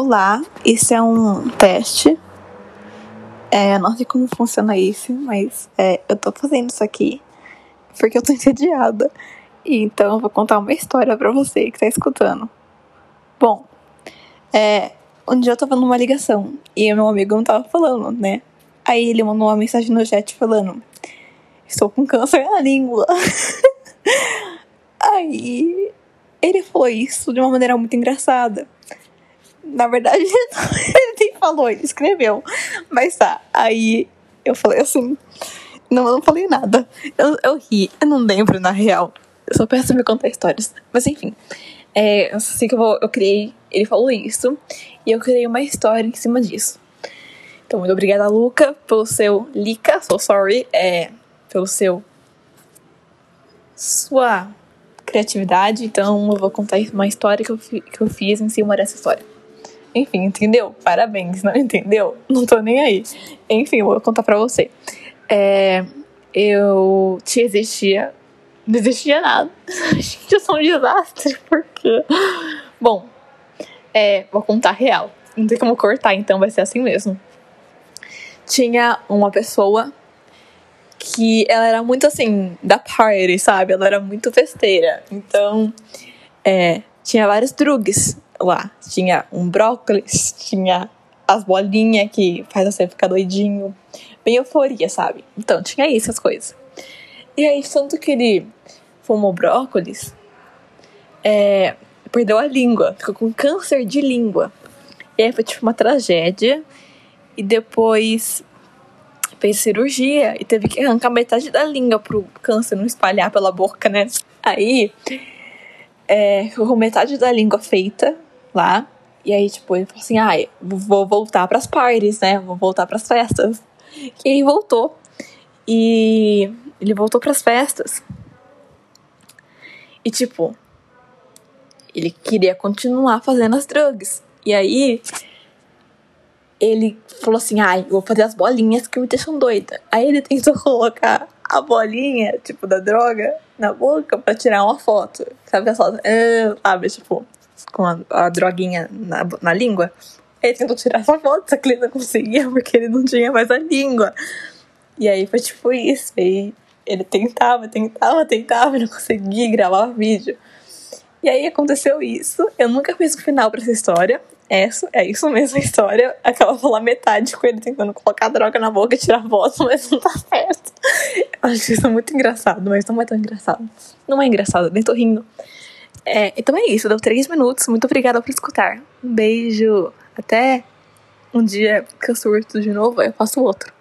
Olá, isso é um teste. É, não sei como funciona isso, mas é, eu tô fazendo isso aqui porque eu tô entediada. Então eu vou contar uma história pra você que tá escutando. Bom, é, um dia eu tava numa ligação e meu amigo não tava falando, né? Aí ele mandou uma mensagem no chat falando: Estou com câncer na língua. Aí ele falou isso de uma maneira muito engraçada. Na verdade, ele nem falou, ele escreveu. Mas tá, aí eu falei assim. Não, eu não falei nada. Eu, eu ri, eu não lembro na real. Eu só peço me contar histórias. Mas enfim, é, eu sei que eu, vou, eu criei. Ele falou isso e eu criei uma história em cima disso. Então, muito obrigada, Luca, pelo seu. Lica, so sorry. É, pelo seu. Sua criatividade. Então, eu vou contar uma história que eu, que eu fiz em cima dessa história. Enfim, entendeu? Parabéns, não entendeu? Não tô nem aí. Enfim, vou contar pra você. É, eu te existia. Não existia nada. Gente, eu sou um desastre, porque. Bom, é, vou contar real. Não tem como cortar, então vai ser assim mesmo. Tinha uma pessoa que ela era muito assim, da party, sabe? Ela era muito festeira. Então, é, tinha vários drugs lá. Tinha um brócolis, tinha as bolinhas que faz você ficar doidinho. Bem euforia, sabe? Então, tinha isso, as coisas. E aí, tanto que ele fumou brócolis, é, perdeu a língua, ficou com câncer de língua. E aí foi tipo uma tragédia. E depois fez cirurgia e teve que arrancar metade da língua pro câncer não espalhar pela boca, né? Aí, é, com metade da língua feita lá. E aí, tipo, ele falou assim: ah, vou voltar pras parties, né? Vou voltar pras festas. E aí voltou. E ele voltou pras festas. E, tipo, ele queria continuar fazendo as drugs. E aí, ele falou assim: ai, vou fazer as bolinhas que me deixam doida. Aí ele tentou colocar a bolinha, tipo, da droga, na boca pra tirar uma foto. Sabe, só, ah", sabe, tipo, com a, a droguinha na, na língua. Ele tentou tirar essa foto, só que ele não conseguia porque ele não tinha mais a língua. E aí foi tipo isso. E ele tentava, tentava, tentava, não conseguia gravar vídeo. E aí aconteceu isso. Eu nunca fiz o final pra essa história. Essa, é isso mesmo a história. Acaba pela metade com ele tentando colocar droga na boca e tirar voz, mas não tá certo. Eu acho isso muito engraçado, mas não é tão engraçado. Não é engraçado, nem tô rindo. É, então é isso, deu três minutos. Muito obrigada por escutar. Um beijo. Até um dia que eu surto de novo, eu faço outro.